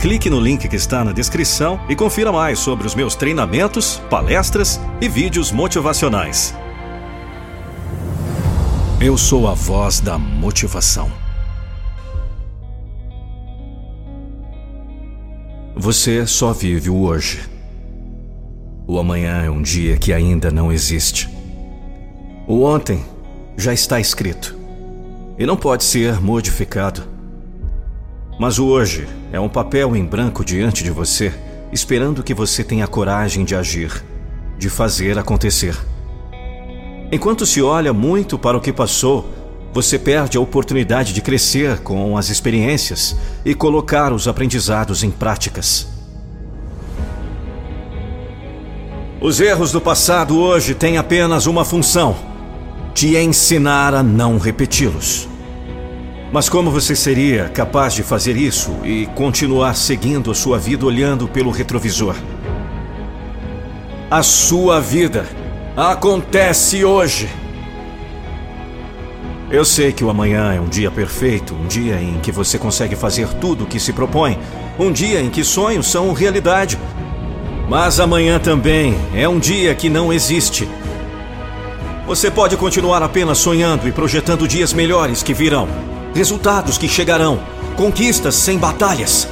Clique no link que está na descrição e confira mais sobre os meus treinamentos, palestras e vídeos motivacionais. Eu sou a voz da motivação. Você só vive o hoje. O amanhã é um dia que ainda não existe. O ontem já está escrito e não pode ser modificado. Mas o hoje é um papel em branco diante de você, esperando que você tenha coragem de agir, de fazer acontecer. Enquanto se olha muito para o que passou, você perde a oportunidade de crescer com as experiências e colocar os aprendizados em práticas. Os erros do passado hoje têm apenas uma função: te ensinar a não repeti-los. Mas como você seria capaz de fazer isso e continuar seguindo a sua vida olhando pelo retrovisor? A sua vida acontece hoje. Eu sei que o amanhã é um dia perfeito, um dia em que você consegue fazer tudo o que se propõe, um dia em que sonhos são realidade, mas amanhã também é um dia que não existe. Você pode continuar apenas sonhando e projetando dias melhores que virão, resultados que chegarão, conquistas sem batalhas.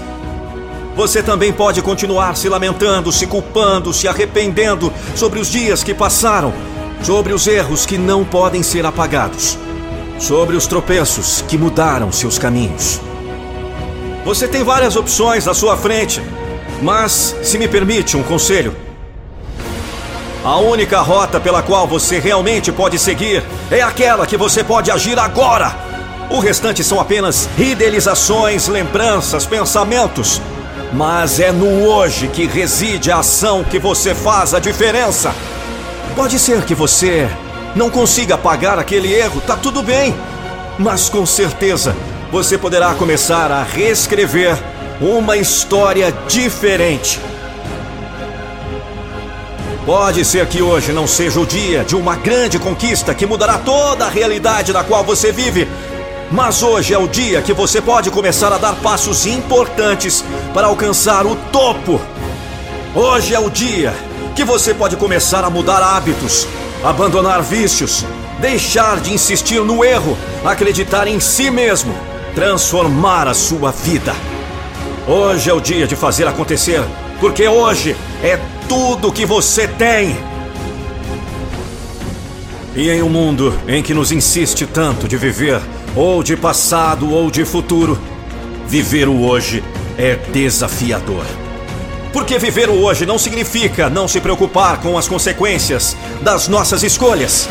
Você também pode continuar se lamentando, se culpando, se arrependendo sobre os dias que passaram, sobre os erros que não podem ser apagados, sobre os tropeços que mudaram seus caminhos. Você tem várias opções à sua frente mas, se me permite um conselho, a única rota pela qual você realmente pode seguir é aquela que você pode agir agora. O restante são apenas idealizações, lembranças, pensamentos. Mas é no hoje que reside a ação que você faz a diferença. Pode ser que você não consiga apagar aquele erro, tá tudo bem. Mas com certeza você poderá começar a reescrever uma história diferente. Pode ser que hoje não seja o dia de uma grande conquista que mudará toda a realidade na qual você vive, mas hoje é o dia que você pode começar a dar passos importantes para alcançar o topo. Hoje é o dia que você pode começar a mudar hábitos, abandonar vícios, deixar de insistir no erro, acreditar em si mesmo, transformar a sua vida. Hoje é o dia de fazer acontecer, porque hoje é tudo que você tem. E em um mundo em que nos insiste tanto de viver, ou de passado ou de futuro, viver o hoje é desafiador. Porque viver o hoje não significa não se preocupar com as consequências das nossas escolhas.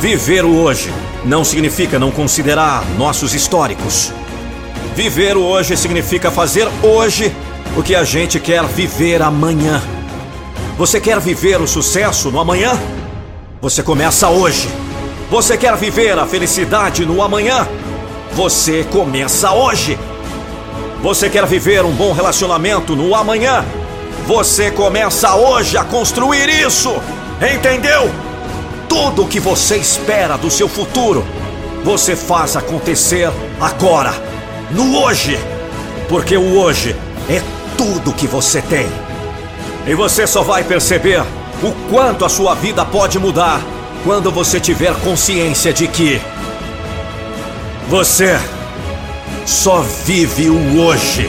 Viver o hoje não significa não considerar nossos históricos. Viver o hoje significa fazer hoje o que a gente quer viver amanhã. Você quer viver o sucesso no amanhã? Você começa hoje. Você quer viver a felicidade no amanhã? Você começa hoje. Você quer viver um bom relacionamento no amanhã? Você começa hoje a construir isso. Entendeu? Tudo o que você espera do seu futuro, você faz acontecer agora no hoje. Porque o hoje é tudo que você tem. E você só vai perceber o quanto a sua vida pode mudar quando você tiver consciência de que você só vive o hoje.